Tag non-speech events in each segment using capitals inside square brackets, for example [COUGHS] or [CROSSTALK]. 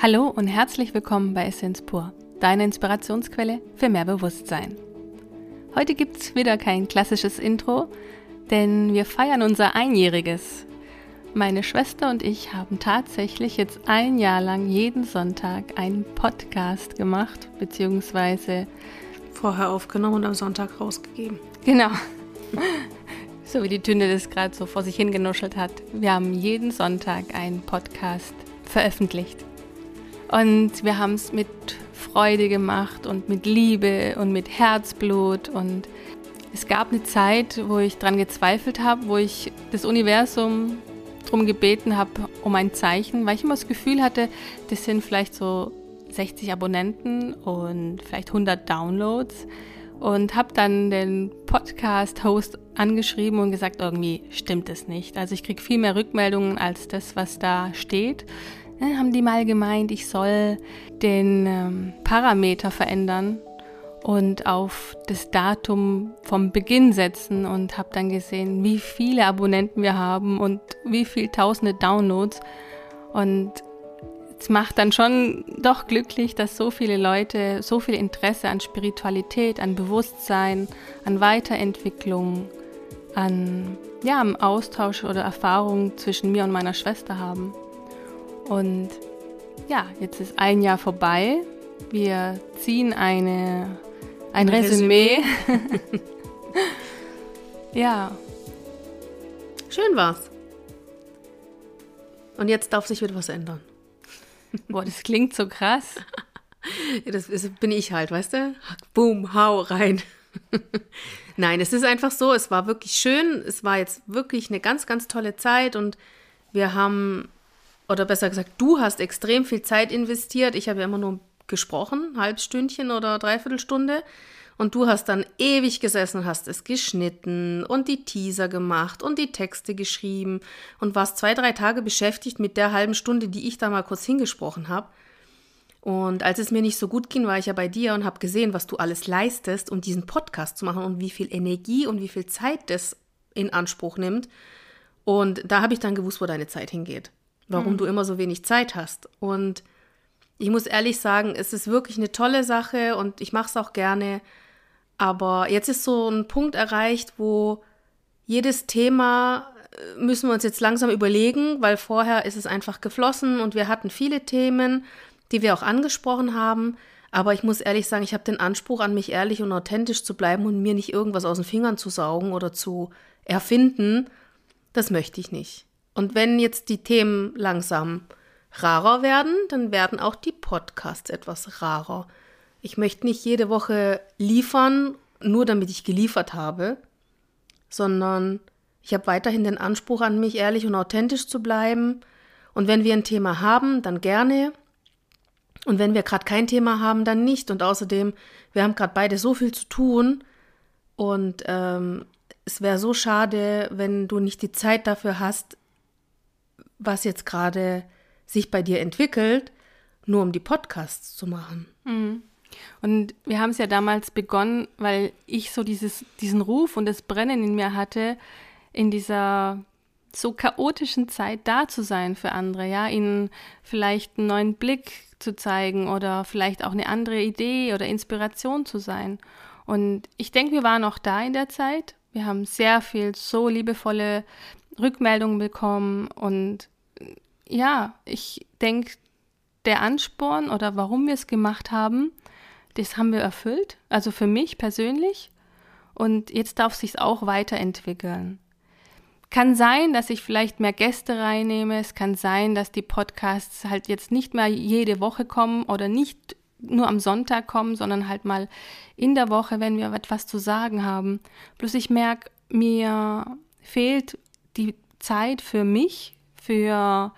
Hallo und herzlich willkommen bei Essenz Pur, deine Inspirationsquelle für mehr Bewusstsein. Heute gibt es wieder kein klassisches Intro, denn wir feiern unser Einjähriges. Meine Schwester und ich haben tatsächlich jetzt ein Jahr lang jeden Sonntag einen Podcast gemacht, beziehungsweise vorher aufgenommen und am Sonntag rausgegeben. Genau. [LAUGHS] So wie die Tünde das gerade so vor sich hingenuschelt hat. Wir haben jeden Sonntag einen Podcast veröffentlicht. Und wir haben es mit Freude gemacht und mit Liebe und mit Herzblut. Und es gab eine Zeit, wo ich daran gezweifelt habe, wo ich das Universum darum gebeten habe, um ein Zeichen, weil ich immer das Gefühl hatte, das sind vielleicht so 60 Abonnenten und vielleicht 100 Downloads und habe dann den Podcast-Host angeschrieben und gesagt, irgendwie stimmt es nicht. Also ich kriege viel mehr Rückmeldungen als das, was da steht. Dann haben die mal gemeint, ich soll den ähm, Parameter verändern und auf das Datum vom Beginn setzen und habe dann gesehen, wie viele Abonnenten wir haben und wie viele tausende Downloads. Und es macht dann schon doch glücklich, dass so viele Leute so viel Interesse an Spiritualität, an Bewusstsein, an Weiterentwicklung, an ja, Austausch oder Erfahrung zwischen mir und meiner Schwester haben. Und ja, jetzt ist ein Jahr vorbei. Wir ziehen eine, ein, ein Resümee. Resümee. [LAUGHS] ja. Schön war's. Und jetzt darf sich wieder was ändern. [LAUGHS] Boah, das klingt so krass. [LAUGHS] das ist, bin ich halt, weißt du? Boom, hau rein. Nein, es ist einfach so, es war wirklich schön. Es war jetzt wirklich eine ganz, ganz tolle Zeit und wir haben, oder besser gesagt, du hast extrem viel Zeit investiert. Ich habe ja immer nur gesprochen, halbstündchen oder dreiviertelstunde. Und du hast dann ewig gesessen, hast es geschnitten und die Teaser gemacht und die Texte geschrieben und warst zwei, drei Tage beschäftigt mit der halben Stunde, die ich da mal kurz hingesprochen habe. Und als es mir nicht so gut ging, war ich ja bei dir und habe gesehen, was du alles leistest, um diesen Podcast zu machen und wie viel Energie und wie viel Zeit das in Anspruch nimmt. Und da habe ich dann gewusst, wo deine Zeit hingeht. Warum mhm. du immer so wenig Zeit hast. Und ich muss ehrlich sagen, es ist wirklich eine tolle Sache und ich mache es auch gerne. Aber jetzt ist so ein Punkt erreicht, wo jedes Thema äh, müssen wir uns jetzt langsam überlegen, weil vorher ist es einfach geflossen und wir hatten viele Themen, die wir auch angesprochen haben. Aber ich muss ehrlich sagen, ich habe den Anspruch an mich ehrlich und authentisch zu bleiben und mir nicht irgendwas aus den Fingern zu saugen oder zu erfinden. Das möchte ich nicht. Und wenn jetzt die Themen langsam rarer werden, dann werden auch die Podcasts etwas rarer. Ich möchte nicht jede Woche liefern, nur damit ich geliefert habe, sondern ich habe weiterhin den Anspruch an mich, ehrlich und authentisch zu bleiben. Und wenn wir ein Thema haben, dann gerne. Und wenn wir gerade kein Thema haben, dann nicht. Und außerdem, wir haben gerade beide so viel zu tun. Und ähm, es wäre so schade, wenn du nicht die Zeit dafür hast, was jetzt gerade sich bei dir entwickelt, nur um die Podcasts zu machen. Mhm. Und wir haben es ja damals begonnen, weil ich so dieses, diesen Ruf und das Brennen in mir hatte, in dieser so chaotischen Zeit da zu sein für andere, ja, ihnen vielleicht einen neuen Blick zu zeigen oder vielleicht auch eine andere Idee oder Inspiration zu sein. Und ich denke, wir waren auch da in der Zeit. Wir haben sehr viel so liebevolle Rückmeldungen bekommen und ja, ich denke, der Ansporn oder warum wir es gemacht haben, das haben wir erfüllt, also für mich persönlich. Und jetzt darf es sich auch weiterentwickeln. Kann sein, dass ich vielleicht mehr Gäste reinnehme. Es kann sein, dass die Podcasts halt jetzt nicht mehr jede Woche kommen oder nicht nur am Sonntag kommen, sondern halt mal in der Woche, wenn wir etwas zu sagen haben. Bloß ich merke, mir fehlt die Zeit für mich, für,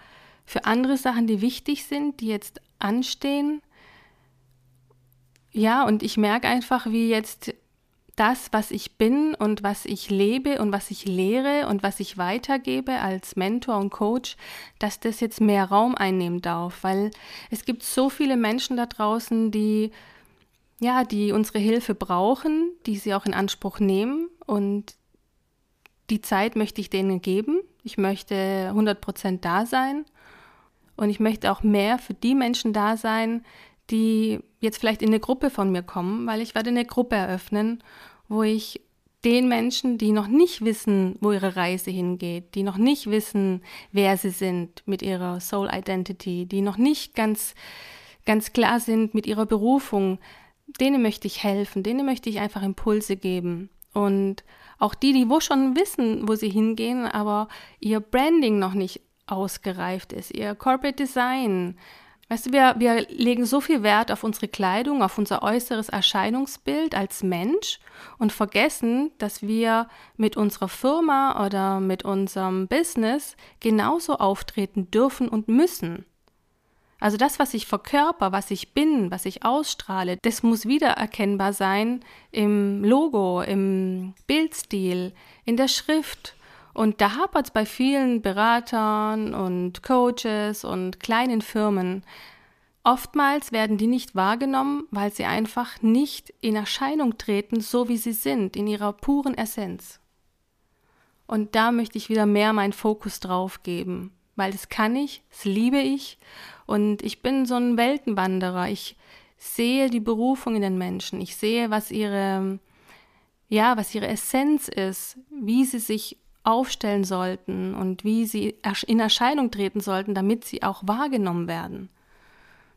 für andere Sachen, die wichtig sind, die jetzt anstehen. Ja, und ich merke einfach, wie jetzt das, was ich bin und was ich lebe und was ich lehre und was ich weitergebe als Mentor und Coach, dass das jetzt mehr Raum einnehmen darf, weil es gibt so viele Menschen da draußen, die ja, die unsere Hilfe brauchen, die sie auch in Anspruch nehmen und die Zeit möchte ich denen geben. Ich möchte 100% da sein Und ich möchte auch mehr für die Menschen da sein, die jetzt vielleicht in eine Gruppe von mir kommen, weil ich werde eine Gruppe eröffnen, wo ich den Menschen, die noch nicht wissen, wo ihre Reise hingeht, die noch nicht wissen, wer sie sind mit ihrer Soul Identity, die noch nicht ganz, ganz klar sind mit ihrer Berufung, denen möchte ich helfen, denen möchte ich einfach Impulse geben. Und auch die, die wo schon wissen, wo sie hingehen, aber ihr Branding noch nicht ausgereift ist, ihr Corporate Design, Weißt du, wir, wir legen so viel Wert auf unsere Kleidung, auf unser äußeres Erscheinungsbild als Mensch und vergessen, dass wir mit unserer Firma oder mit unserem Business genauso auftreten dürfen und müssen. Also das, was ich verkörper, was ich bin, was ich ausstrahle, das muss wiedererkennbar sein im Logo, im Bildstil, in der Schrift und da hapert es bei vielen Beratern und Coaches und kleinen Firmen. Oftmals werden die nicht wahrgenommen, weil sie einfach nicht in Erscheinung treten, so wie sie sind, in ihrer puren Essenz. Und da möchte ich wieder mehr meinen Fokus drauf geben, weil das kann ich, das liebe ich und ich bin so ein Weltenwanderer. Ich sehe die Berufung in den Menschen. Ich sehe, was ihre, ja, was ihre Essenz ist, wie sie sich aufstellen sollten und wie sie in Erscheinung treten sollten, damit sie auch wahrgenommen werden.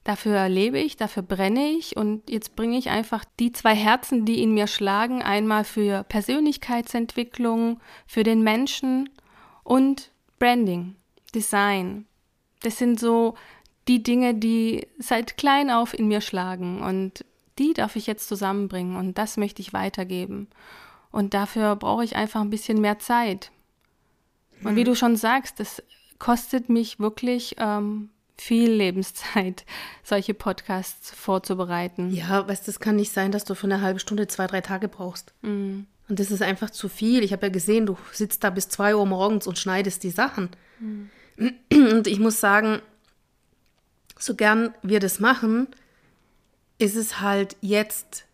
Dafür lebe ich, dafür brenne ich und jetzt bringe ich einfach die zwei Herzen, die in mir schlagen, einmal für Persönlichkeitsentwicklung, für den Menschen und Branding, Design. Das sind so die Dinge, die seit klein auf in mir schlagen und die darf ich jetzt zusammenbringen und das möchte ich weitergeben. Und dafür brauche ich einfach ein bisschen mehr Zeit. Und wie mhm. du schon sagst, das kostet mich wirklich ähm, viel Lebenszeit, [LAUGHS] solche Podcasts vorzubereiten. Ja, weißt das kann nicht sein, dass du für eine halbe Stunde zwei, drei Tage brauchst. Mhm. Und das ist einfach zu viel. Ich habe ja gesehen, du sitzt da bis zwei Uhr morgens und schneidest die Sachen. Mhm. Und ich muss sagen, so gern wir das machen, ist es halt jetzt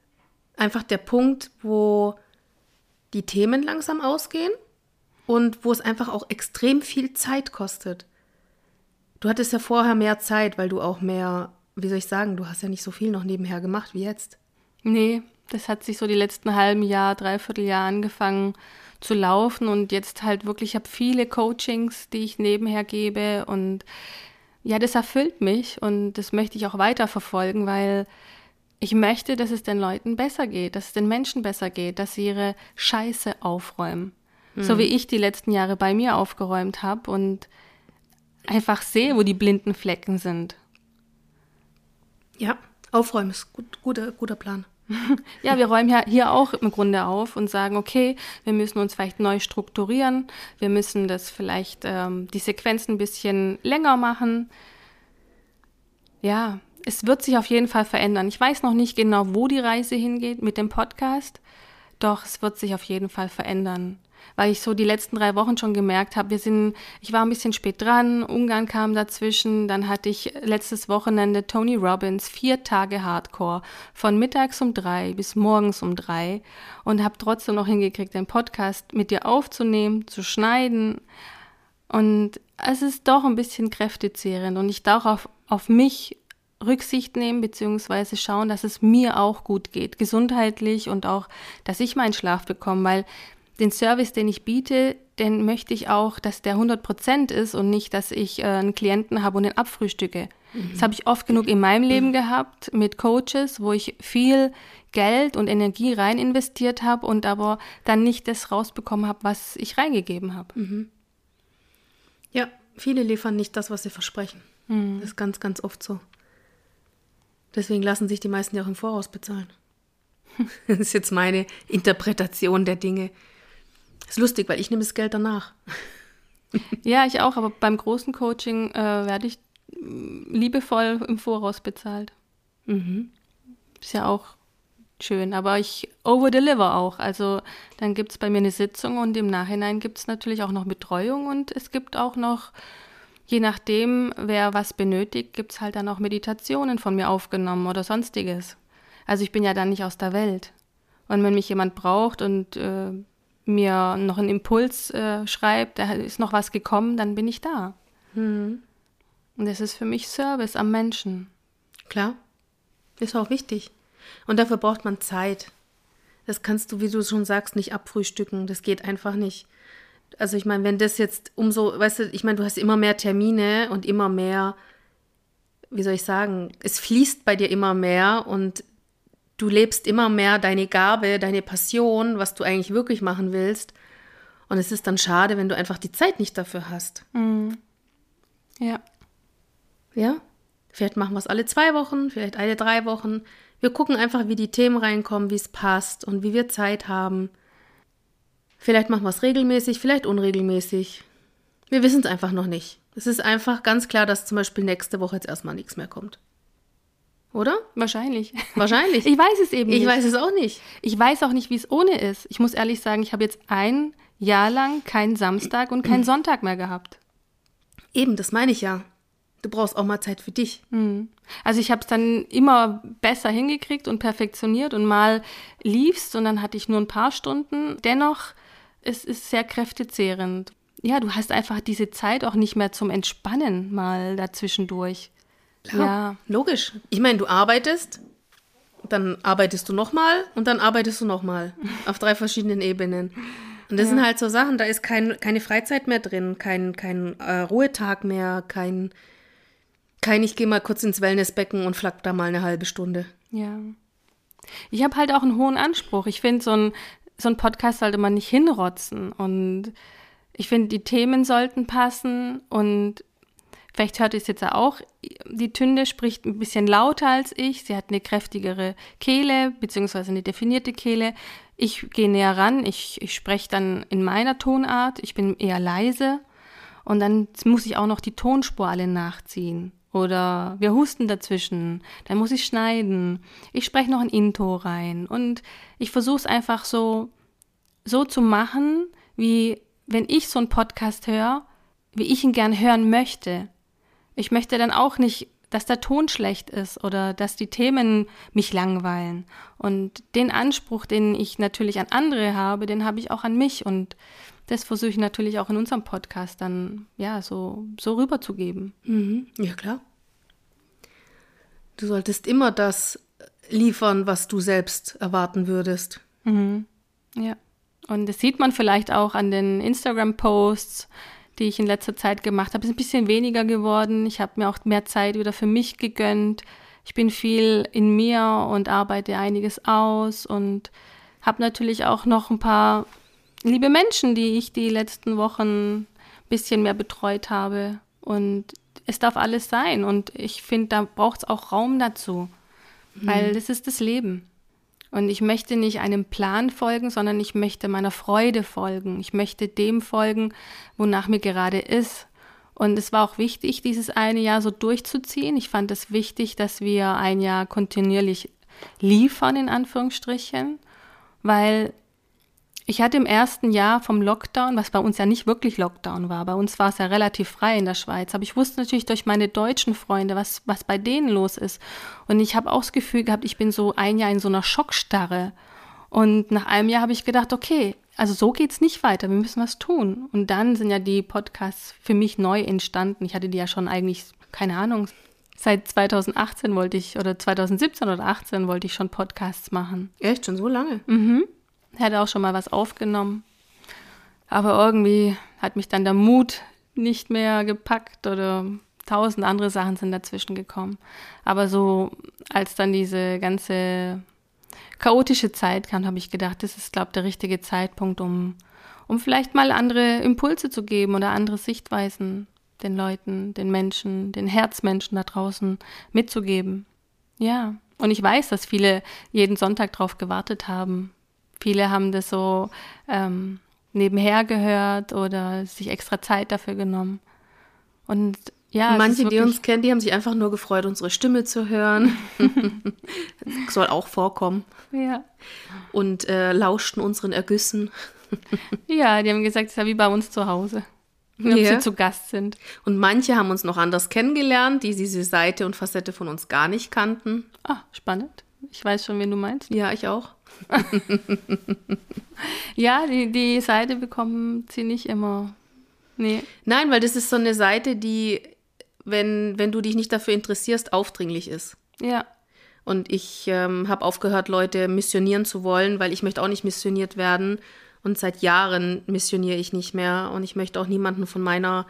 einfach der Punkt, wo die Themen langsam ausgehen und wo es einfach auch extrem viel Zeit kostet. Du hattest ja vorher mehr Zeit, weil du auch mehr, wie soll ich sagen, du hast ja nicht so viel noch nebenher gemacht wie jetzt. Nee, das hat sich so die letzten halben Jahr, dreiviertel Jahr angefangen zu laufen und jetzt halt wirklich, ich habe viele Coachings, die ich nebenher gebe und ja, das erfüllt mich und das möchte ich auch weiter verfolgen, weil ich möchte, dass es den Leuten besser geht, dass es den Menschen besser geht, dass sie ihre Scheiße aufräumen. Mhm. So wie ich die letzten Jahre bei mir aufgeräumt habe und einfach sehe, wo die blinden Flecken sind. Ja, aufräumen ist gut, guter, guter Plan. [LAUGHS] ja, wir räumen ja hier auch im Grunde auf und sagen, okay, wir müssen uns vielleicht neu strukturieren, wir müssen das vielleicht ähm, die Sequenzen ein bisschen länger machen. Ja, es wird sich auf jeden Fall verändern. Ich weiß noch nicht genau, wo die Reise hingeht mit dem Podcast, doch es wird sich auf jeden Fall verändern. Weil ich so die letzten drei Wochen schon gemerkt habe, wir sind, ich war ein bisschen spät dran, Ungarn kam dazwischen, dann hatte ich letztes Wochenende Tony Robbins, vier Tage Hardcore, von mittags um drei bis morgens um drei und habe trotzdem noch hingekriegt, den Podcast mit dir aufzunehmen, zu schneiden. Und es ist doch ein bisschen kräftezehrend und ich darf auf, auf mich Rücksicht nehmen beziehungsweise schauen, dass es mir auch gut geht, gesundheitlich und auch, dass ich meinen Schlaf bekomme, weil den Service, den ich biete, den möchte ich auch, dass der 100 Prozent ist und nicht, dass ich äh, einen Klienten habe und den abfrühstücke. Mhm. Das habe ich oft genug in meinem Leben gehabt mit Coaches, wo ich viel Geld und Energie rein investiert habe und aber dann nicht das rausbekommen habe, was ich reingegeben habe. Mhm. Ja, viele liefern nicht das, was sie versprechen. Mhm. Das ist ganz, ganz oft so. Deswegen lassen sich die meisten ja auch im Voraus bezahlen. [LAUGHS] Das ist jetzt meine Interpretation der Dinge. Das ist lustig, weil ich nehme das Geld danach. Ja, ich auch, aber beim großen Coaching äh, werde ich mm, liebevoll im Voraus bezahlt. Mhm. Ist ja auch schön, aber ich overdeliver auch. Also dann gibt es bei mir eine Sitzung und im Nachhinein gibt es natürlich auch noch Betreuung und es gibt auch noch je nachdem, wer was benötigt, gibt es halt dann auch Meditationen von mir aufgenommen oder sonstiges. Also ich bin ja dann nicht aus der Welt. Und wenn mich jemand braucht und äh, mir noch einen Impuls äh, schreibt, da ist noch was gekommen, dann bin ich da. Hm. Und das ist für mich Service am Menschen. Klar. Ist auch wichtig. Und dafür braucht man Zeit. Das kannst du, wie du schon sagst, nicht abfrühstücken. Das geht einfach nicht. Also ich meine, wenn das jetzt umso, weißt du, ich meine, du hast immer mehr Termine und immer mehr, wie soll ich sagen, es fließt bei dir immer mehr und du lebst immer mehr deine Gabe, deine Passion, was du eigentlich wirklich machen willst. Und es ist dann schade, wenn du einfach die Zeit nicht dafür hast. Mhm. Ja. Ja? Vielleicht machen wir es alle zwei Wochen, vielleicht alle drei Wochen. Wir gucken einfach, wie die Themen reinkommen, wie es passt und wie wir Zeit haben. Vielleicht machen wir es regelmäßig, vielleicht unregelmäßig. Wir wissen es einfach noch nicht. Es ist einfach ganz klar, dass zum Beispiel nächste Woche jetzt erstmal nichts mehr kommt. Oder? Wahrscheinlich. Wahrscheinlich. [LAUGHS] Ich weiß es eben nicht. Ich weiß es auch nicht. Ich weiß auch nicht, wie es ohne ist. Ich muss ehrlich sagen, ich habe jetzt ein Jahr lang keinen Samstag und keinen Sonntag mehr gehabt. Eben, das meine ich ja. Du brauchst auch mal Zeit für dich. Mhm. Also ich habe es dann immer besser hingekriegt und perfektioniert und mal liefst und dann hatte ich nur ein paar Stunden. Dennoch es ist sehr kräftezehrend. Ja, du hast einfach diese Zeit auch nicht mehr zum Entspannen mal dazwischendurch. Klar, ja. logisch. Ich meine, du arbeitest, dann arbeitest du nochmal und dann arbeitest du nochmal auf drei verschiedenen Ebenen. Und das ja. sind halt so Sachen, da ist kein, keine Freizeit mehr drin, kein, kein äh, Ruhetag mehr, kein, kein ich gehe mal kurz ins Wellnessbecken und flack da mal eine halbe Stunde. Ja. Ich habe halt auch einen hohen Anspruch. Ich finde, so ein, so ein Podcast sollte man nicht hinrotzen. Und ich finde, die Themen sollten passen und Vielleicht hört ihr es jetzt auch. Die Tünde spricht ein bisschen lauter als ich. Sie hat eine kräftigere Kehle, beziehungsweise eine definierte Kehle. Ich gehe näher ran. Ich, ich spreche dann in meiner Tonart. Ich bin eher leise. Und dann muss ich auch noch die Tonspur alle nachziehen. Oder wir husten dazwischen. Dann muss ich schneiden. Ich spreche noch ein Intro rein. Und ich versuche es einfach so, so zu machen, wie wenn ich so einen Podcast höre, wie ich ihn gern hören möchte. Ich möchte dann auch nicht, dass der Ton schlecht ist oder dass die Themen mich langweilen. Und den Anspruch, den ich natürlich an andere habe, den habe ich auch an mich. Und das versuche ich natürlich auch in unserem Podcast dann, ja, so, so rüberzugeben. Mhm. Ja, klar. Du solltest immer das liefern, was du selbst erwarten würdest. Mhm. Ja. Und das sieht man vielleicht auch an den Instagram-Posts, die ich in letzter Zeit gemacht habe. Es ist ein bisschen weniger geworden. Ich habe mir auch mehr Zeit wieder für mich gegönnt. Ich bin viel in mir und arbeite einiges aus und habe natürlich auch noch ein paar liebe Menschen, die ich die letzten Wochen ein bisschen mehr betreut habe. Und es darf alles sein. Und ich finde, da braucht es auch Raum dazu. Mhm. Weil das ist das Leben. Und ich möchte nicht einem Plan folgen, sondern ich möchte meiner Freude folgen. Ich möchte dem folgen, wonach mir gerade ist. Und es war auch wichtig, dieses eine Jahr so durchzuziehen. Ich fand es wichtig, dass wir ein Jahr kontinuierlich liefern, in Anführungsstrichen, weil ich hatte im ersten Jahr vom Lockdown, was bei uns ja nicht wirklich Lockdown war, bei uns war es ja relativ frei in der Schweiz, aber ich wusste natürlich durch meine deutschen Freunde, was, was bei denen los ist. Und ich habe auch das Gefühl gehabt, ich bin so ein Jahr in so einer Schockstarre. Und nach einem Jahr habe ich gedacht, okay, also so geht's nicht weiter, wir müssen was tun. Und dann sind ja die Podcasts für mich neu entstanden. Ich hatte die ja schon eigentlich, keine Ahnung, seit 2018 wollte ich, oder 2017 oder 2018 wollte ich schon Podcasts machen. Echt, schon so lange? Mhm. Hätte auch schon mal was aufgenommen. Aber irgendwie hat mich dann der Mut nicht mehr gepackt oder tausend andere Sachen sind dazwischen gekommen. Aber so, als dann diese ganze chaotische Zeit kam, habe ich gedacht, das ist, glaube ich, der richtige Zeitpunkt, um, um vielleicht mal andere Impulse zu geben oder andere Sichtweisen den Leuten, den Menschen, den Herzmenschen da draußen mitzugeben. Ja, und ich weiß, dass viele jeden Sonntag drauf gewartet haben, Viele haben das so ähm, nebenher gehört oder sich extra Zeit dafür genommen. Und ja, manche, die uns kennen, die haben sich einfach nur gefreut, unsere Stimme zu hören. [LAUGHS] soll auch vorkommen. Ja. Und äh, lauschten unseren Ergüssen. ja, die haben gesagt, es ist ja wie bei uns zu Hause. Wenn ja. sie zu Gast sind. Und manche haben uns noch anders kennengelernt, die diese Seite und Facette von uns gar nicht kannten. Ah, spannend. Ich weiß schon, wen du meinst. Ja, ich auch. [LAUGHS] ja, die, die Seite bekommen sie nicht immer. Nee. Nein, weil das ist so eine Seite, die wenn, wenn du dich nicht dafür interessierst, aufdringlich ist. Ja. Und ich ähm, habe aufgehört, Leute missionieren zu wollen, weil ich möchte auch nicht missioniert werden. Und seit Jahren missioniere ich nicht mehr. Und ich möchte auch niemanden von meiner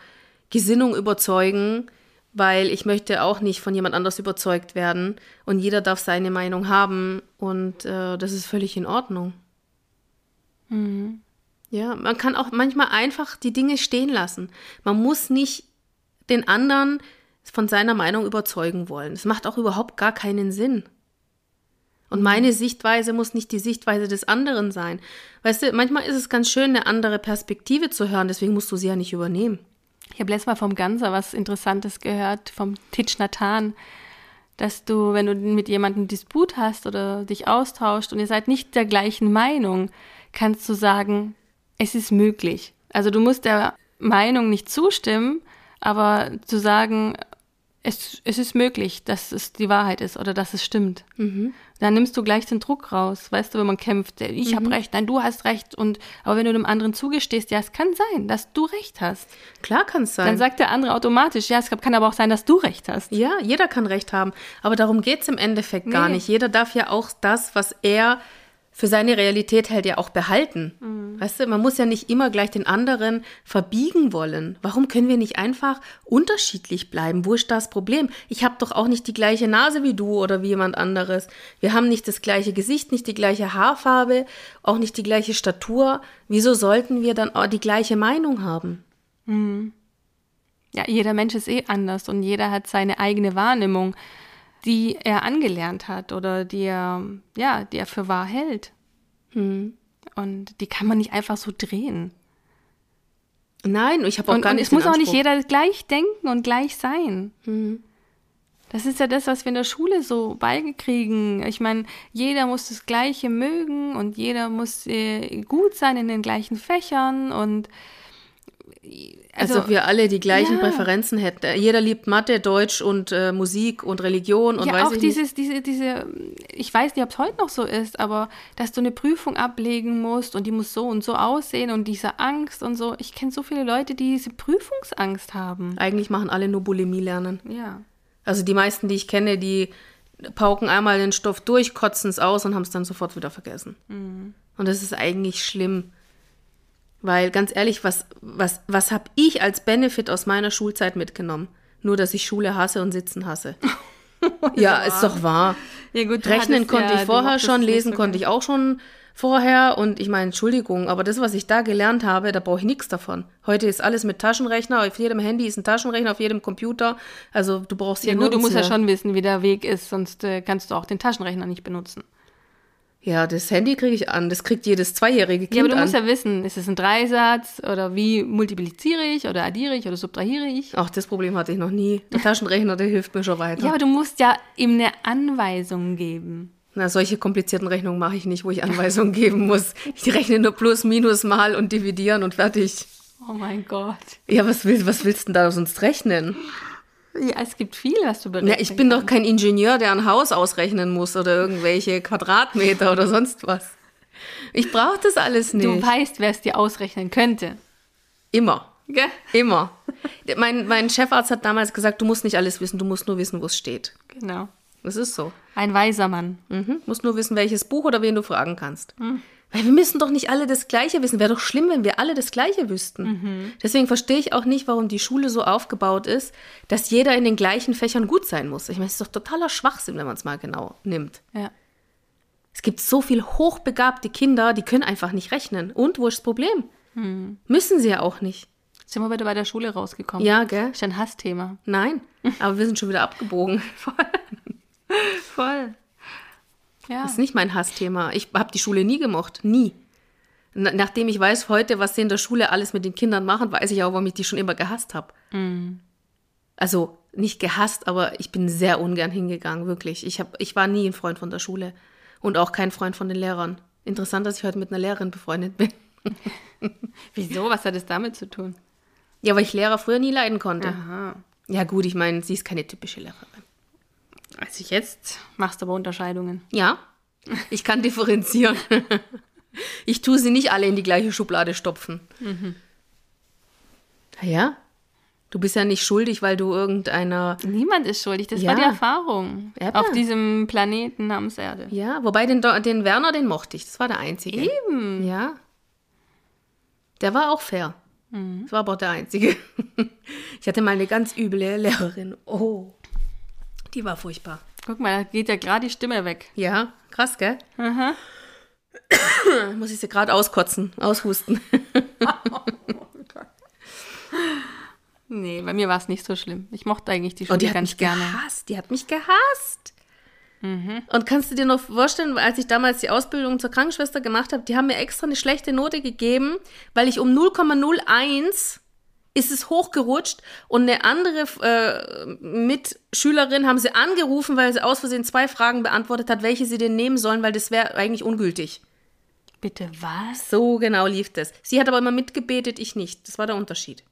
Gesinnung überzeugen, weil ich möchte auch nicht von jemand anders überzeugt werden. Und jeder darf seine Meinung haben. Und äh, das ist völlig in Ordnung. Mhm. Ja, man kann auch manchmal einfach die Dinge stehen lassen. Man muss nicht den anderen von seiner Meinung überzeugen wollen. Es macht auch überhaupt gar keinen Sinn. Und meine Sichtweise muss nicht die Sichtweise des anderen sein. Weißt du, manchmal ist es ganz schön, eine andere Perspektive zu hören, deswegen musst du sie ja nicht übernehmen. Ich habe letztes Mal vom Ganser was Interessantes gehört, vom Titch Nathan, dass du, wenn du mit jemandem Disput hast oder dich austauscht und ihr seid nicht der gleichen Meinung, kannst du sagen, es ist möglich. Also du musst der Meinung nicht zustimmen, aber zu sagen, es, es ist möglich, dass es die Wahrheit ist oder dass es stimmt. Mhm. Dann nimmst du gleich den Druck raus, weißt du, wenn man kämpft, ich habe recht, nein, du hast recht. Und aber wenn du dem anderen zugestehst, ja, es kann sein, dass du recht hast, Klar kann es sein. dann sagt der andere automatisch, ja, es kann aber auch sein, dass du recht hast. Ja, jeder kann Recht haben. Aber darum geht es im Endeffekt gar Nee. nicht. Jeder darf ja auch das, was er für seine Realität hält, ja auch behalten. Mhm. Weißt du, man muss ja nicht immer gleich den anderen verbiegen wollen. Warum können wir nicht einfach unterschiedlich bleiben? Wo ist das Problem? Ich habe doch auch nicht die gleiche Nase wie du oder wie jemand anderes. Wir haben nicht das gleiche Gesicht, nicht die gleiche Haarfarbe, auch nicht die gleiche Statur. Wieso sollten wir dann auch die gleiche Meinung haben? Ja, jeder Mensch ist eh anders und jeder hat seine eigene Wahrnehmung, die er angelernt hat oder die er, ja, die er für wahr hält. Hm. Und die kann man nicht einfach so drehen. Nein, ich habe auch Und, gar und nicht es muss auch nicht jeder gleich denken und gleich sein. Mhm. Das ist ja das, was wir in der Schule so beigekriegen. Ich meine, jeder muss das Gleiche mögen und jeder muss äh, gut sein in den gleichen Fächern und Als also, ob wir alle die gleichen ja. Präferenzen hätten. Jeder liebt Mathe, Deutsch und äh, Musik und Religion und ja, weiß auch ich nicht. dieses, diese, diese, ich weiß nicht, ob es heute noch so ist, aber dass du eine Prüfung ablegen musst und die muss so und so aussehen und diese Angst und so. Ich kenne so viele Leute, die diese Prüfungsangst haben. Eigentlich machen alle nur Bulimie lernen. Ja. Also die meisten, die ich kenne, die pauken einmal den Stoff durch, kotzen es aus und haben es dann sofort wieder vergessen. Mhm. Und das ist eigentlich schlimm. Weil ganz ehrlich, was, was, was habe ich als Benefit aus meiner Schulzeit mitgenommen? Nur, dass ich Schule hasse und Sitzen hasse. [LAUGHS] ja, ist doch wahr. Ja, gut, Rechnen konnte ja- ich vorher schon, lesen konnte ich auch schon vorher. Und ich meine, Entschuldigung, aber das, was ich da gelernt habe, da brauche ich nichts davon. Heute ist alles mit Taschenrechner, auf jedem Handy ist ein Taschenrechner, auf jedem Computer. Also du brauchst Ja, gut, du musst ja nirgends schon wissen, wie der Weg ist, sonst äh, kannst du auch den Taschenrechner nicht benutzen. Ja, das Handy kriege ich an. Das kriegt jedes zweijährige Kind Ja, aber du an. musst ja wissen, ist es ein Dreisatz oder wie multipliziere ich oder addiere ich oder subtrahiere ich? Auch das Problem hatte ich noch nie. Der Taschenrechner, der hilft mir schon weiter. Ja, aber du musst ja ihm eine Anweisung geben. Na, solche komplizierten Rechnungen mache ich nicht, wo ich Anweisungen geben muss. Ich rechne nur plus, minus, mal und dividieren und fertig. Oh mein Gott. Ja, was, will, was willst du denn da sonst rechnen? Ja, es gibt viel, was du berechnen Ja, ich bin doch kein Ingenieur, der ein Haus ausrechnen muss oder irgendwelche Quadratmeter oder sonst was. Ich brauche das alles nicht. Du weißt, wer es dir ausrechnen könnte. Immer. Gell? Immer. mein, mein Chefarzt hat damals gesagt, du musst nicht alles wissen, du musst nur wissen, wo es steht. Genau. Das ist so. Ein weiser Mann. Mhm. Musst nur wissen, welches Buch oder wen du fragen kannst. Weil wir müssen doch nicht alle das Gleiche wissen. Wäre doch schlimm, wenn wir alle das Gleiche wüssten. Deswegen verstehe ich auch nicht, warum die Schule so aufgebaut ist, dass jeder in den gleichen Fächern gut sein muss. Ich meine, es ist doch totaler Schwachsinn, wenn man es mal genau nimmt. Ja. Es gibt so viel hochbegabte Kinder, die können einfach nicht rechnen. Und wo ist das Problem? Müssen sie ja auch nicht. Sind wir wieder bei der Schule rausgekommen? Ja, gell? Ist ein Hassthema. Nein. Aber wir sind schon wieder abgebogen. [LAUGHS] Voll. Ja. Das ist nicht mein Hassthema. Ich habe die Schule nie gemocht. Nie. Na- Nachdem ich weiß heute, was sie in der Schule alles mit den Kindern machen, weiß ich auch, warum ich die schon immer gehasst habe. Also nicht gehasst, aber ich bin sehr ungern hingegangen, wirklich. Ich, hab, ich war nie ein Freund von der Schule und auch kein Freund von den Lehrern. Interessant, dass ich heute mit einer Lehrerin befreundet bin. [LAUGHS] Wieso? Was hat es damit zu tun? Ja, weil ich Lehrer früher nie leiden konnte. Aha. Ja gut, ich meine, sie ist keine typische Lehrerin. Also jetzt machst du aber Unterscheidungen. Ja, ich kann differenzieren. Ich tue sie nicht alle in die gleiche Schublade stopfen. Ja, Du bist ja nicht schuldig, weil du irgendeiner. Niemand ist schuldig. Das Ja. war die Erfahrung Eben. auf diesem Planeten namens Erde. Ja, wobei den, den Werner, den mochte ich. Das war der Einzige. Eben. Ja. Der war auch fair. Das war aber auch der Einzige. [LAUGHS] Ich hatte mal eine ganz üble Lehrerin. Oh. Die war furchtbar. Guck mal, da geht ja gerade die Stimme weg. Ja, krass, gell? Aha. [COUGHS] Muss ich sie gerade auskotzen, aushusten. [LAUGHS] Nee, bei mir war es nicht so schlimm. Ich mochte eigentlich die Schule Oh, die hat ganz mich gerne. gehasst. Die hat mich gehasst. Und kannst du dir noch vorstellen, als ich damals die Ausbildung zur Krankenschwester gemacht habe, die haben mir extra eine schlechte Note gegeben, weil ich um 0,01 ist es hochgerutscht und eine andere äh, Mitschülerin haben sie angerufen, weil sie aus Versehen zwei Fragen beantwortet hat, welche sie denn nehmen sollen, weil das wäre eigentlich ungültig. Bitte was? So genau lief das. Sie hat aber immer mitgebetet, ich nicht. Das war der Unterschied.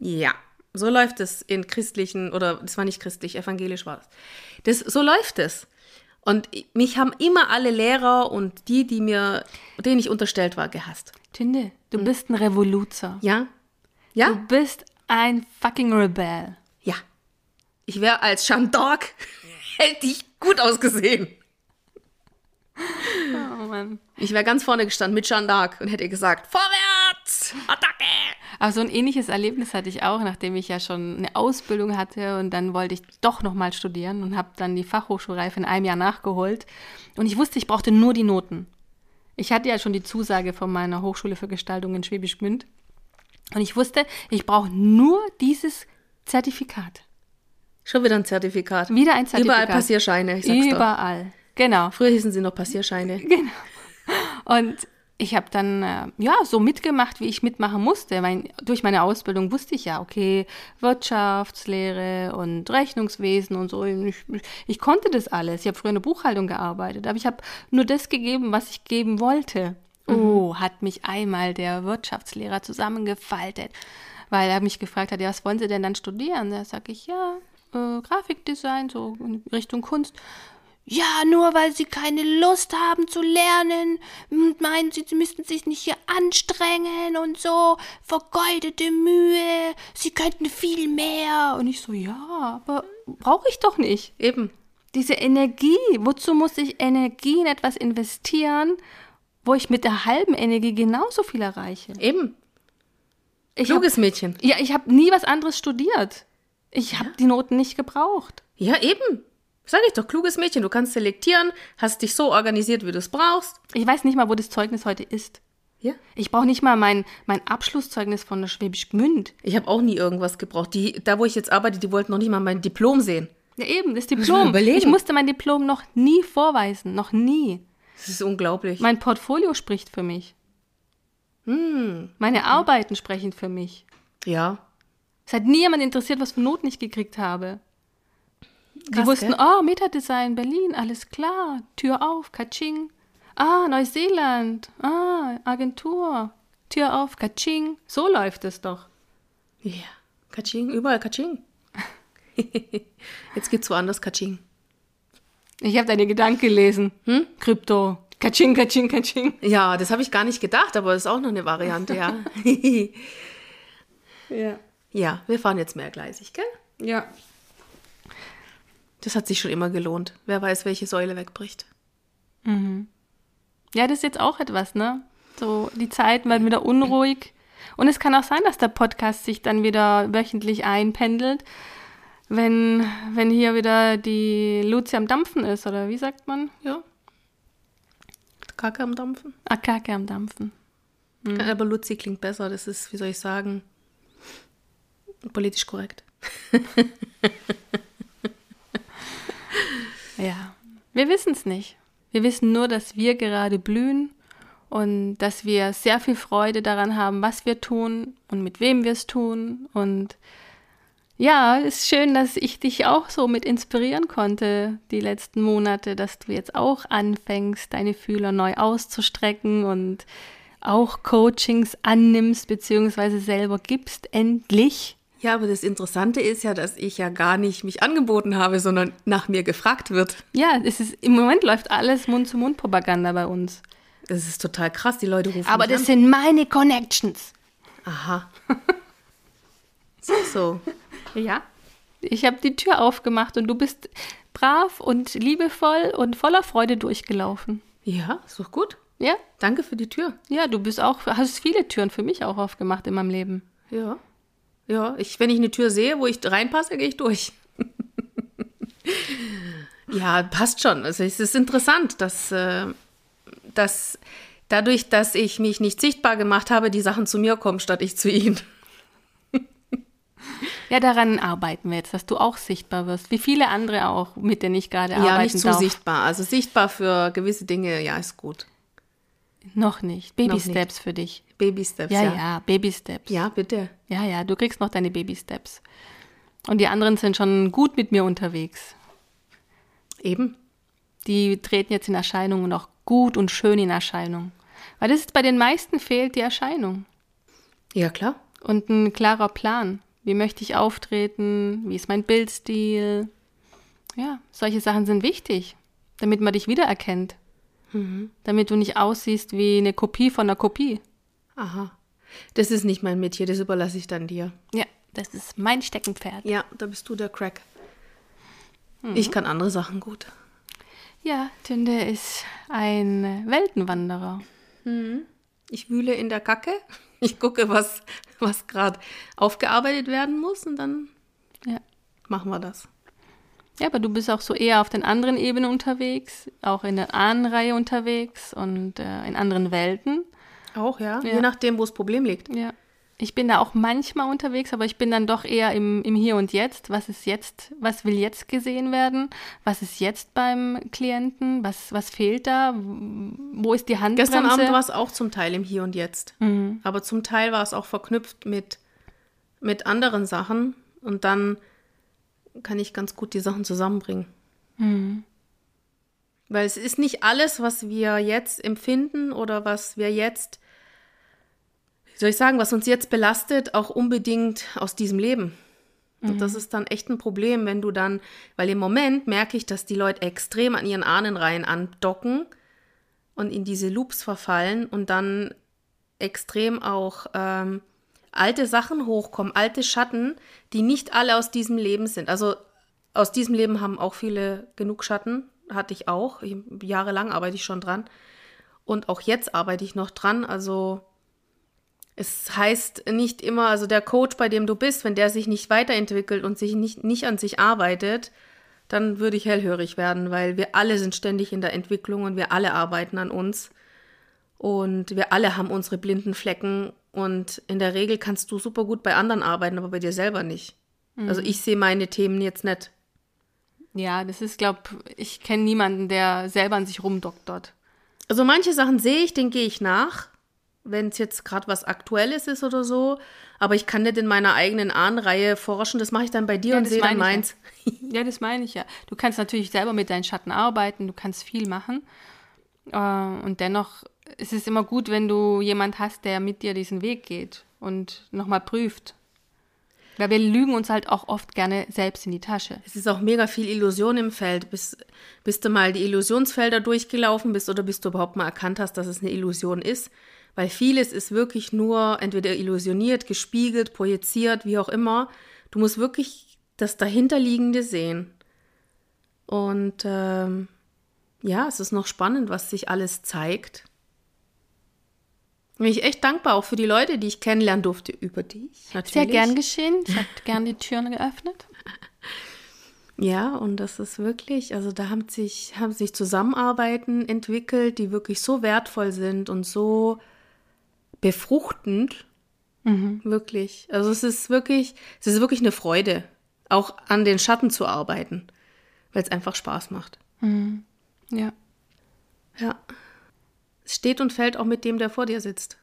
Ja, so läuft es in christlichen, oder das war nicht christlich, evangelisch war das. das so läuft es. Und mich haben immer alle Lehrer und die, die mir, denen ich unterstellt war, gehasst. Tinde, du Hm. bist ein Revoluzer. Ja? Du Ja? bist ein fucking Rebell. Ja. Ich wäre als d'Arc, [LAUGHS] hätte ich gut ausgesehen. Oh Mann. Ich wäre ganz vorne gestanden mit Jeanne d'Arc und hätte gesagt, vorwärts, Attacke. Aber so ein ähnliches Erlebnis hatte ich auch, nachdem ich ja schon eine Ausbildung hatte und dann wollte ich doch nochmal studieren und habe dann die Fachhochschulreife in einem Jahr nachgeholt. Und ich wusste, ich brauchte nur die Noten. Ich hatte ja schon die Zusage von meiner Hochschule für Gestaltung in Schwäbisch Gmünd. Und ich wusste, ich brauche nur dieses Zertifikat. Schon wieder ein Zertifikat. Wieder ein Zertifikat. Überall Passierscheine, ich sag's doch. Überall. Genau. Früher hießen sie noch Passierscheine. [LAUGHS] Genau. Und ich habe dann äh, ja so mitgemacht, wie ich mitmachen musste. Mein, durch meine Ausbildung wusste ich ja, okay, Wirtschaftslehre und Rechnungswesen und so. Ich, ich konnte das alles. Ich habe früher in der Buchhaltung gearbeitet, aber ich habe nur das gegeben, was ich geben wollte. Oh, hat mich einmal der Wirtschaftslehrer zusammengefaltet, weil er mich gefragt hat, ja, was wollen Sie denn dann studieren? Da sage ich, ja, äh, Grafikdesign, so in Richtung Kunst. Ja, nur weil sie keine Lust haben zu lernen und meinen, sie, sie müssten sich nicht hier anstrengen und so, vergeudete Mühe, sie könnten viel mehr. Und ich so, ja, aber brauche ich doch nicht. Eben. Diese Energie, wozu muss ich Energie in etwas investieren, wo ich mit der halben Energie genauso viel erreiche? Eben. Ich hab, Kluges Mädchen. ja, ich habe nie was anderes studiert. Ich habe die Noten nicht gebraucht. Ja, eben. Sag ich doch, kluges Mädchen. Du kannst selektieren, hast dich so organisiert, wie du es brauchst. Ich weiß nicht mal, wo das Zeugnis heute ist. Ja. Ich brauche nicht mal mein, mein Abschlusszeugnis von der Schwäbisch Gmünd. Ich habe auch nie irgendwas gebraucht. Die, da, wo ich jetzt arbeite, die wollten noch nicht mal mein Diplom sehen. Ja, eben, das Diplom. Ich musste mein Diplom noch nie vorweisen, noch nie. Das ist unglaublich. Mein Portfolio spricht für mich. Hm. Meine Arbeiten sprechen für mich. Ja. Es hat nie jemand interessiert, was für Noten ich gekriegt habe. Die Krass, wussten, gell? oh, Metadesign, Berlin, alles klar, Tür auf, Kaching. Ah, Neuseeland, ah, Agentur, Tür auf, Kaching. So läuft es doch. Ja. Kaching, überall Kaching. [LAUGHS] Jetzt gibt's woanders Kaching. Ich habe deine Gedanken gelesen. Hm? Krypto. Kaching, Kaching, Kaching. Ja, das habe ich gar nicht gedacht, aber ist auch noch eine Variante, ja. [LAUGHS] Ja. ja, wir fahren jetzt mehrgleisig, gell? Ja. Das hat sich schon immer gelohnt. Wer weiß, welche Säule wegbricht. Ja, das ist jetzt auch etwas, ne? So, die Zeiten werden wieder unruhig. Und es kann auch sein, dass der Podcast sich dann wieder wöchentlich einpendelt, wenn, wenn hier wieder die Luzi am Dampfen ist, oder wie sagt man? Ja. Kacke am Dampfen. Ah, Kacke am Dampfen. Aber Luzi klingt besser. Das ist, wie soll ich sagen, politisch korrekt. [LAUGHS] Ja. Wir wissen es nicht. Wir wissen nur, dass wir gerade blühen und dass wir sehr viel Freude daran haben, was wir tun und mit wem wir es tun. Und ja, es ist schön, dass ich dich auch so mit inspirieren konnte die letzten Monate, dass du jetzt auch anfängst, deine Fühler neu auszustrecken und auch Coachings annimmst beziehungsweise selber gibst, endlich. Ja, aber das Interessante ist ja, dass ich ja gar nicht mich angeboten habe, sondern nach mir gefragt wird. Ja, es ist, im Moment läuft alles Mund-zu-Mund-Propaganda bei uns. Das ist total krass. Die Leute rufen Aber das an. sind meine Connections. Aha. So. Ja. Ich habe die Tür aufgemacht und du bist brav und liebevoll und voller Freude durchgelaufen. Ja, ist doch gut. Ja? Danke für die Tür. Ja, du bist auch, hast viele Türen für mich auch aufgemacht in meinem Leben. Ja. Ja, ich, wenn ich eine Tür sehe, wo ich reinpasse, gehe ich durch. [LAUGHS] ja, passt schon. Also es ist interessant, dass, äh, dass dadurch, dass ich mich nicht sichtbar gemacht habe, die Sachen zu mir kommen, statt ich zu ihnen. Ja, daran arbeiten wir jetzt, dass du auch sichtbar wirst, wie viele andere auch, mit denen ich gerade arbeite. Ja, nicht zu darf. sichtbar. Also sichtbar für gewisse Dinge, ja, ist gut. Noch nicht. Baby Noch nicht. Steps für dich. Baby Steps, Ja, ja. ja, Baby Steps. Ja, bitte. Ja, ja, du kriegst noch deine Baby Steps. Und die anderen sind schon gut mit mir unterwegs. Eben. Die treten jetzt in Erscheinung und auch gut und schön in Erscheinung. Weil das ist bei den meisten fehlt die Erscheinung. Ja, klar. Und ein klarer Plan. Wie möchte ich auftreten? Wie ist mein Bildstil? Ja, solche Sachen sind wichtig, damit man dich wiedererkennt. Damit du nicht aussiehst wie eine Kopie von einer Kopie. Aha. Das ist nicht mein Metier, das überlasse ich dann dir. Ja, das ist mein Steckenpferd. Ja, da bist du der Crack. Ich kann andere Sachen gut. Ja, Tünde ist ein Weltenwanderer. Ich wühle in der Kacke. [LAUGHS] Ich gucke, was, was gerade aufgearbeitet werden muss und dann Ja. machen wir das. Ja, aber du bist auch so eher auf den anderen Ebenen unterwegs, auch in der Ahnenreihe unterwegs und äh, in anderen Welten. Auch, ja? Ja. Je nachdem, wo das Problem liegt. Ja. Ich bin da auch manchmal unterwegs, aber ich bin dann doch eher im, im Hier und Jetzt. Was ist jetzt, was will jetzt gesehen werden? Was ist jetzt beim Klienten? Was, was fehlt da? Wo ist die Handbremse? Gestern Abend war es auch zum Teil im Hier und Jetzt. Aber zum Teil war es auch verknüpft mit, mit anderen Sachen. Und dann kann ich ganz gut die Sachen zusammenbringen. Weil es ist nicht alles, was wir jetzt empfinden oder was wir jetzt, wie soll ich sagen, was uns jetzt belastet, auch unbedingt aus diesem Leben. Und das ist dann echt ein Problem, wenn du dann, weil im Moment merke ich, dass die Leute extrem an ihren Ahnenreihen andocken und in diese Loops verfallen und dann extrem auch ähm, alte Sachen hochkommen, alte Schatten, die nicht alle aus diesem Leben sind. Also aus diesem Leben haben auch viele genug Schatten, hatte ich auch. Ich, jahrelang arbeite ich schon dran. Und auch jetzt arbeite ich noch dran. Also es heißt nicht immer, also der Coach, bei dem du bist, wenn der sich nicht weiterentwickelt und sich nicht, nicht an sich arbeitet, dann würde ich hellhörig werden, weil wir alle sind ständig in der Entwicklung und wir alle arbeiten an uns. Und wir alle haben unsere blinden Flecken. Und in der Regel kannst du super gut bei anderen arbeiten, aber bei dir selber nicht. Also ich sehe meine Themen jetzt nicht. Ja, das ist, glaube ich, kenne niemanden, der selber an sich rumdoktort. Also manche Sachen sehe ich, denen gehe ich nach, wenn es jetzt gerade was Aktuelles ist oder so. Aber ich kann nicht in meiner eigenen Ahnenreihe forschen. Das mache ich dann bei dir Ja, und sehe dann meins. [LAUGHS] Ja, das meine ich ja. Du kannst natürlich selber mit deinen Schatten arbeiten, du kannst viel machen. Äh, und dennoch ist es immer gut, wenn du jemand hast, der mit dir diesen Weg geht und nochmal prüft. Weil wir lügen uns halt auch oft gerne selbst in die Tasche. Es ist auch mega viel Illusion im Feld. Bist, bist du mal die Illusionsfelder durchgelaufen bist oder bis du überhaupt mal erkannt hast, dass es eine Illusion ist? Weil vieles ist wirklich nur entweder illusioniert, gespiegelt, projiziert, wie auch immer. Du musst wirklich das dahinterliegende sehen. Und ähm, ja, es ist noch spannend, was sich alles zeigt. Bin ich echt dankbar auch für die Leute, die ich kennenlernen durfte über dich. Natürlich. Sehr gern geschehen. Ich habe [LAUGHS] gern die Türen geöffnet. [LAUGHS] Ja, und das ist wirklich, also da haben sich, haben sich Zusammenarbeiten entwickelt, die wirklich so wertvoll sind und so befruchtend. Wirklich. Also es ist wirklich, es ist wirklich eine Freude, auch an den Schatten zu arbeiten, weil es einfach Spaß macht. Ja. Ja. Es steht und fällt auch mit dem, der vor dir sitzt.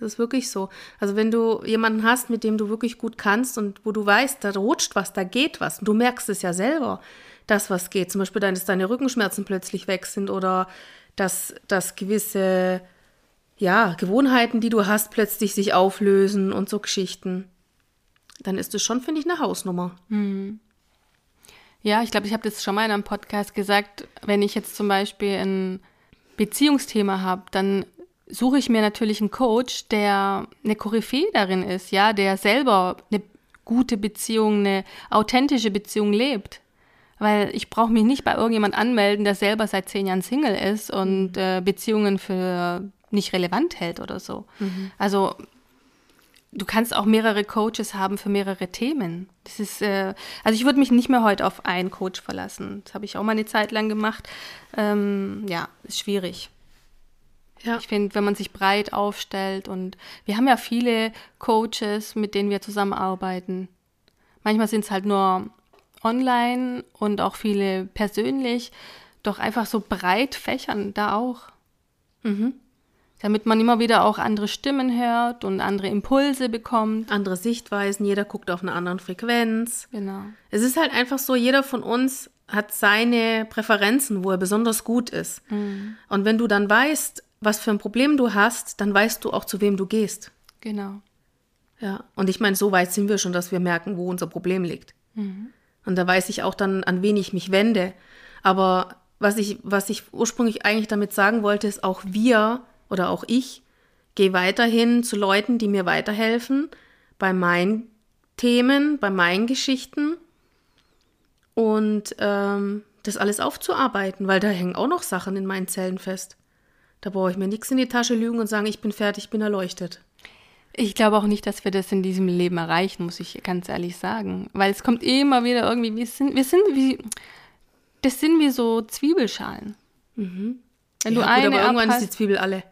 Das ist wirklich so. Also wenn du jemanden hast, mit dem du wirklich gut kannst und wo du weißt, da rutscht was, da geht was, und du merkst es ja selber, dass was geht. Zum Beispiel, dass deine Rückenschmerzen plötzlich weg sind oder dass, dass gewisse ja, Gewohnheiten, die du hast, plötzlich sich auflösen und so Geschichten. Dann ist es schon, finde ich, eine Hausnummer. Ja, ich glaube, ich habe das schon mal in einem Podcast gesagt, wenn ich jetzt zum Beispiel ein Beziehungsthema habe, dann suche ich mir natürlich einen Coach, der eine Koryphäe darin ist, ja, der selber eine gute Beziehung, eine authentische Beziehung lebt. Weil ich brauche mich nicht bei irgendjemand anmelden, der selber seit zehn Jahren Single ist und äh, Beziehungen für nicht relevant hält oder so. Mhm. Also du kannst auch mehrere Coaches haben für mehrere Themen. Das ist, äh, also ich würde mich nicht mehr heute auf einen Coach verlassen. Das habe ich auch mal eine Zeit lang gemacht. Ähm, ja, ist schwierig. Ja. Ich finde, wenn man sich breit aufstellt und wir haben ja viele Coaches, mit denen wir zusammenarbeiten. Manchmal sind es halt nur online und auch viele persönlich, doch einfach so breit fächern da auch. Mhm damit man immer wieder auch andere Stimmen hört und andere Impulse bekommt. Andere Sichtweisen, jeder guckt auf einer anderen Frequenz. Genau. Es ist halt einfach so, jeder von uns hat seine Präferenzen, wo er besonders gut ist. Mhm. Und wenn du dann weißt, was für ein Problem du hast, dann weißt du auch, zu wem du gehst. Genau. Ja, und ich meine, so weit sind wir schon, dass wir merken, wo unser Problem liegt. Mhm. Und da weiß ich auch dann, an wen ich mich wende. Aber was ich, was ich ursprünglich eigentlich damit sagen wollte, ist, auch wir oder auch ich gehe weiterhin zu Leuten, die mir weiterhelfen bei meinen Themen, bei meinen Geschichten und ähm, das alles aufzuarbeiten, weil da hängen auch noch Sachen in meinen Zellen fest. Da brauche ich mir nichts in die Tasche lügen und sagen, ich bin fertig, ich bin erleuchtet. Ich glaube auch nicht, dass wir das in diesem Leben erreichen, muss ich ganz ehrlich sagen. Weil es kommt immer wieder irgendwie, wir sind, wir sind wie, das sind wie so Zwiebelschalen. Mhm. Wenn ja, du gut, eine aber irgendwann ist die Zwiebel alle.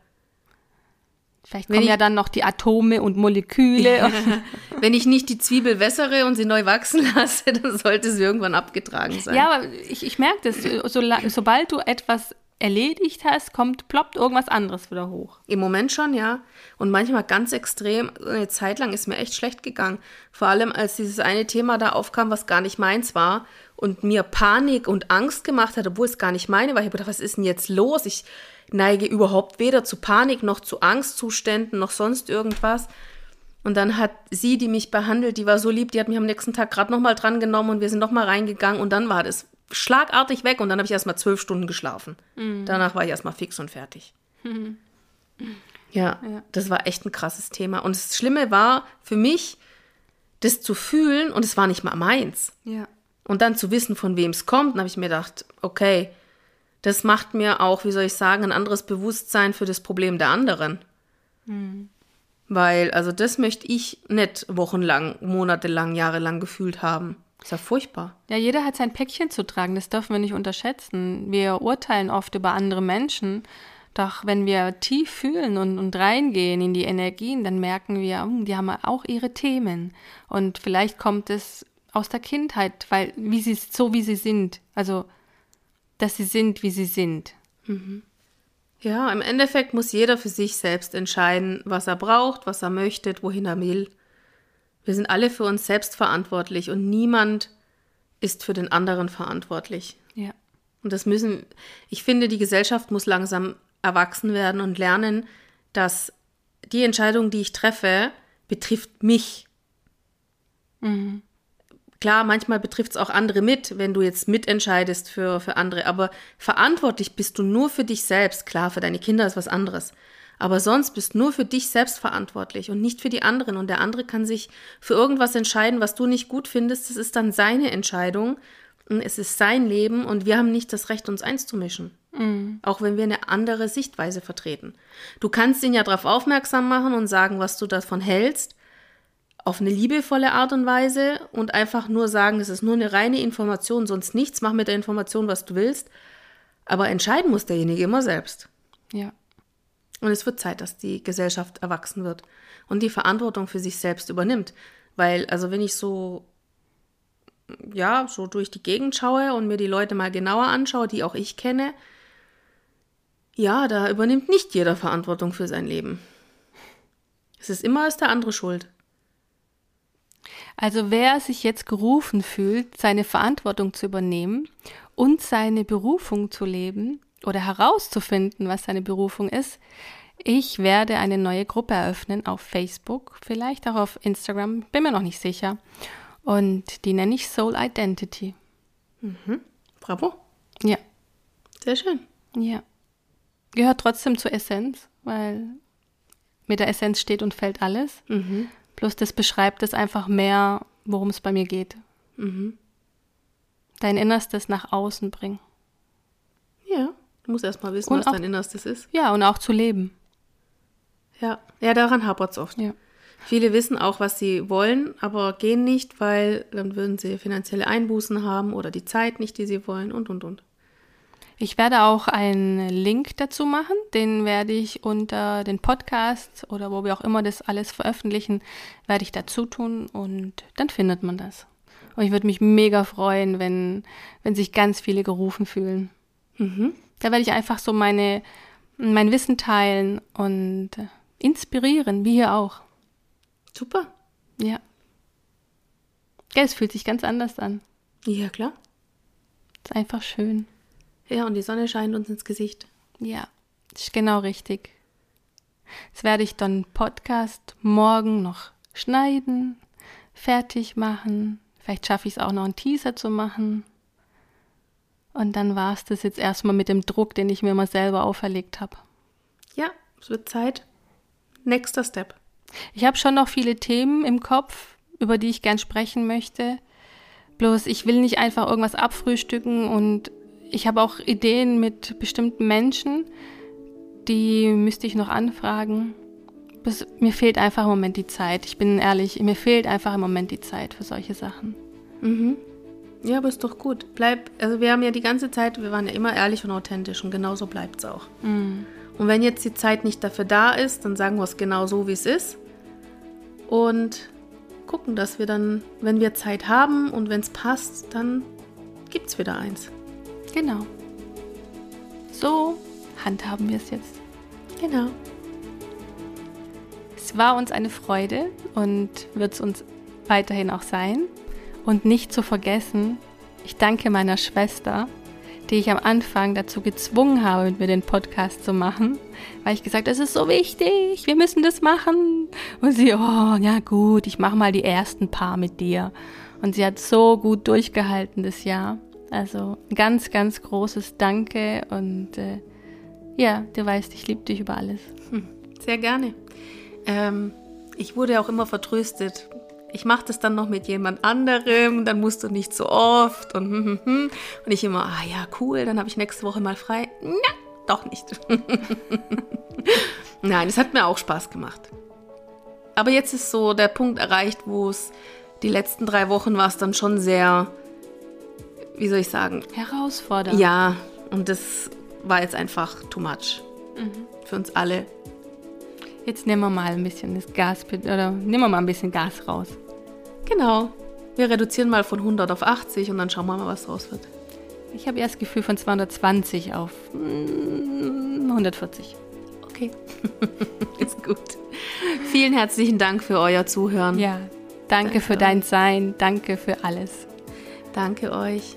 Vielleicht kommen ja dann noch die Atome und Moleküle. [LAUGHS] Wenn ich nicht die Zwiebel wässere und sie neu wachsen [LAUGHS] lasse, dann sollte sie irgendwann abgetragen sein. Ja, aber ich, ich merke das, so, sobald du etwas erledigt hast, kommt, ploppt irgendwas anderes wieder hoch. Im Moment schon, ja. Und manchmal ganz extrem. Eine Zeit lang ist mir echt schlecht gegangen. Vor allem, als dieses eine Thema da aufkam, was gar nicht meins war und mir Panik und Angst gemacht hat, obwohl es gar nicht meine war. Ich habe gedacht, was ist denn jetzt los? Ich neige überhaupt weder zu Panik noch zu Angstzuständen noch sonst irgendwas. Und dann hat sie, die mich behandelt, die war so lieb, die hat mich am nächsten Tag gerade nochmal dran genommen und wir sind nochmal reingegangen und dann war das schlagartig weg und dann habe ich erstmal zwölf Stunden geschlafen. Mhm. Danach war ich erstmal fix und fertig. Mhm. [LAUGHS] Ja, ja, das war echt ein krasses Thema. Und das Schlimme war für mich, das zu fühlen und es war nicht mal meins. Ja. Und dann zu wissen, von wem es kommt, dann habe ich mir gedacht, okay, das macht mir auch, wie soll ich sagen, ein anderes Bewusstsein für das Problem der anderen. Mhm. Weil, also das möchte ich nicht wochenlang, monatelang, jahrelang gefühlt haben. Ist ja furchtbar. Ja, jeder hat sein Päckchen zu tragen, das dürfen wir nicht unterschätzen. Wir urteilen oft über andere Menschen, doch wenn wir tief fühlen und, und reingehen in die Energien, dann merken wir, oh, die haben auch ihre Themen. Und vielleicht kommt es aus der Kindheit, weil wie sie so wie sie sind. Also dass sie sind, wie sie sind. Mhm. Ja, im Endeffekt muss jeder für sich selbst entscheiden, was er braucht, was er möchte, wohin er will. Wir sind alle für uns selbst verantwortlich und niemand ist für den anderen verantwortlich. Ja. Und das müssen, ich finde, die Gesellschaft muss langsam erwachsen werden und lernen, dass die Entscheidung, die ich treffe, betrifft mich. Mhm. Klar, manchmal betrifft es auch andere mit, wenn du jetzt mitentscheidest für, für andere, aber verantwortlich bist du nur für dich selbst. Klar, für deine Kinder ist was anderes. Aber sonst bist du nur für dich selbst verantwortlich und nicht für die anderen. Und der andere kann sich für irgendwas entscheiden, was du nicht gut findest. Das ist dann seine Entscheidung. Es ist sein Leben und wir haben nicht das Recht, uns einzumischen. Mhm. Auch wenn wir eine andere Sichtweise vertreten. Du kannst ihn ja darauf aufmerksam machen und sagen, was du davon hältst auf eine liebevolle Art und Weise und einfach nur sagen, es ist nur eine reine Information, sonst nichts, mach mit der Information, was du willst. Aber entscheiden muss derjenige immer selbst. Ja. Und es wird Zeit, dass die Gesellschaft erwachsen wird und die Verantwortung für sich selbst übernimmt. Weil, also wenn ich so, ja, so durch die Gegend schaue und mir die Leute mal genauer anschaue, die auch ich kenne, ja, da übernimmt nicht jeder Verantwortung für sein Leben. Es ist immer als der andere schuld. Also wer sich jetzt gerufen fühlt, seine Verantwortung zu übernehmen und seine Berufung zu leben oder herauszufinden, was seine Berufung ist, ich werde eine neue Gruppe eröffnen auf Facebook, vielleicht auch auf Instagram, bin mir noch nicht sicher. Und die nenne ich Soul Identity. Mhm. Bravo. Ja. Sehr schön. Ja. Gehört trotzdem zur Essenz, weil mit der Essenz steht und fällt alles. Mhm. Plus das beschreibt es einfach mehr, worum es bei mir geht. Mhm. Dein Innerstes nach außen bringen. Ja, du musst erst mal wissen, und was auch, dein Innerstes ist. Ja, und auch zu leben. Ja, ja daran hapert es oft. Ja. Viele wissen auch, was sie wollen, aber gehen nicht, weil dann würden sie finanzielle Einbußen haben oder die Zeit nicht, die sie wollen und, und, und. Ich werde auch einen Link dazu machen, den werde ich unter den Podcast oder wo wir auch immer das alles veröffentlichen, werde ich dazu tun und dann findet man das. Und ich würde mich mega freuen, wenn, wenn sich ganz viele gerufen fühlen. Mhm. Da werde ich einfach so meine, mein Wissen teilen und inspirieren, wie hier auch. Super. Ja. Ja, es fühlt sich ganz anders an. Ja, klar. Ist einfach schön. Ja, und die Sonne scheint uns ins Gesicht. Ja, ist genau richtig. Jetzt werde ich dann Podcast morgen noch schneiden, fertig machen. Vielleicht schaffe ich es auch noch einen Teaser zu machen. Und dann war es das jetzt erstmal mit dem Druck, den ich mir mal selber auferlegt habe. Ja, es wird Zeit. Nächster Step. Ich habe schon noch viele Themen im Kopf, über die ich gern sprechen möchte. Bloß ich will nicht einfach irgendwas abfrühstücken und ich habe auch Ideen mit bestimmten Menschen, die müsste ich noch anfragen. Bis, mir fehlt einfach im Moment die Zeit. Ich bin ehrlich, mir fehlt einfach im Moment die Zeit für solche Sachen. Mhm. Ja, aber ist doch gut. Bleib, also wir haben ja die ganze Zeit, wir waren ja immer ehrlich und authentisch und genauso bleibt es auch. Mhm. Und wenn jetzt die Zeit nicht dafür da ist, dann sagen wir es genau so, wie es ist und gucken, dass wir dann, wenn wir Zeit haben und wenn es passt, dann gibt es wieder eins. Genau. So handhaben wir es jetzt. Genau. Es war uns eine Freude und wird es uns weiterhin auch sein. Und nicht zu vergessen, ich danke meiner Schwester, die ich am Anfang dazu gezwungen habe, mit mir den Podcast zu machen, weil ich gesagt, das ist so wichtig, wir müssen das machen. Und sie, oh, ja gut, ich mache mal die ersten paar mit dir. Und sie hat so gut durchgehalten das Jahr. Also ganz, ganz großes Danke und äh, ja, du weißt, ich liebe dich über alles. Hm, sehr gerne. Ähm, ich wurde auch immer vertröstet ich mache das dann noch mit jemand anderem, dann musst du nicht so oft und hm, hm, hm. und ich immer, ah ja, cool, dann habe ich nächste Woche mal frei. Na, doch nicht. [LAUGHS] Nein, es hat mir auch Spaß gemacht. Aber jetzt ist so der Punkt erreicht, wo es die letzten drei Wochen war es dann schon sehr, wie soll ich sagen? Herausfordernd. Ja, und das war jetzt einfach too much. Mhm. Für uns alle. Jetzt nehmen wir mal ein bisschen das Gas, oder nehmen wir mal ein bisschen Gas raus. Genau. Wir reduzieren mal von 100 auf 80 und dann schauen wir mal, was draus wird. Ich habe erst Gefühl von 220 auf 140. Mm, okay. [LAUGHS] Ist gut. Vielen herzlichen Dank für euer Zuhören. Ja, danke, danke für dein Sein. Danke für alles. Danke euch.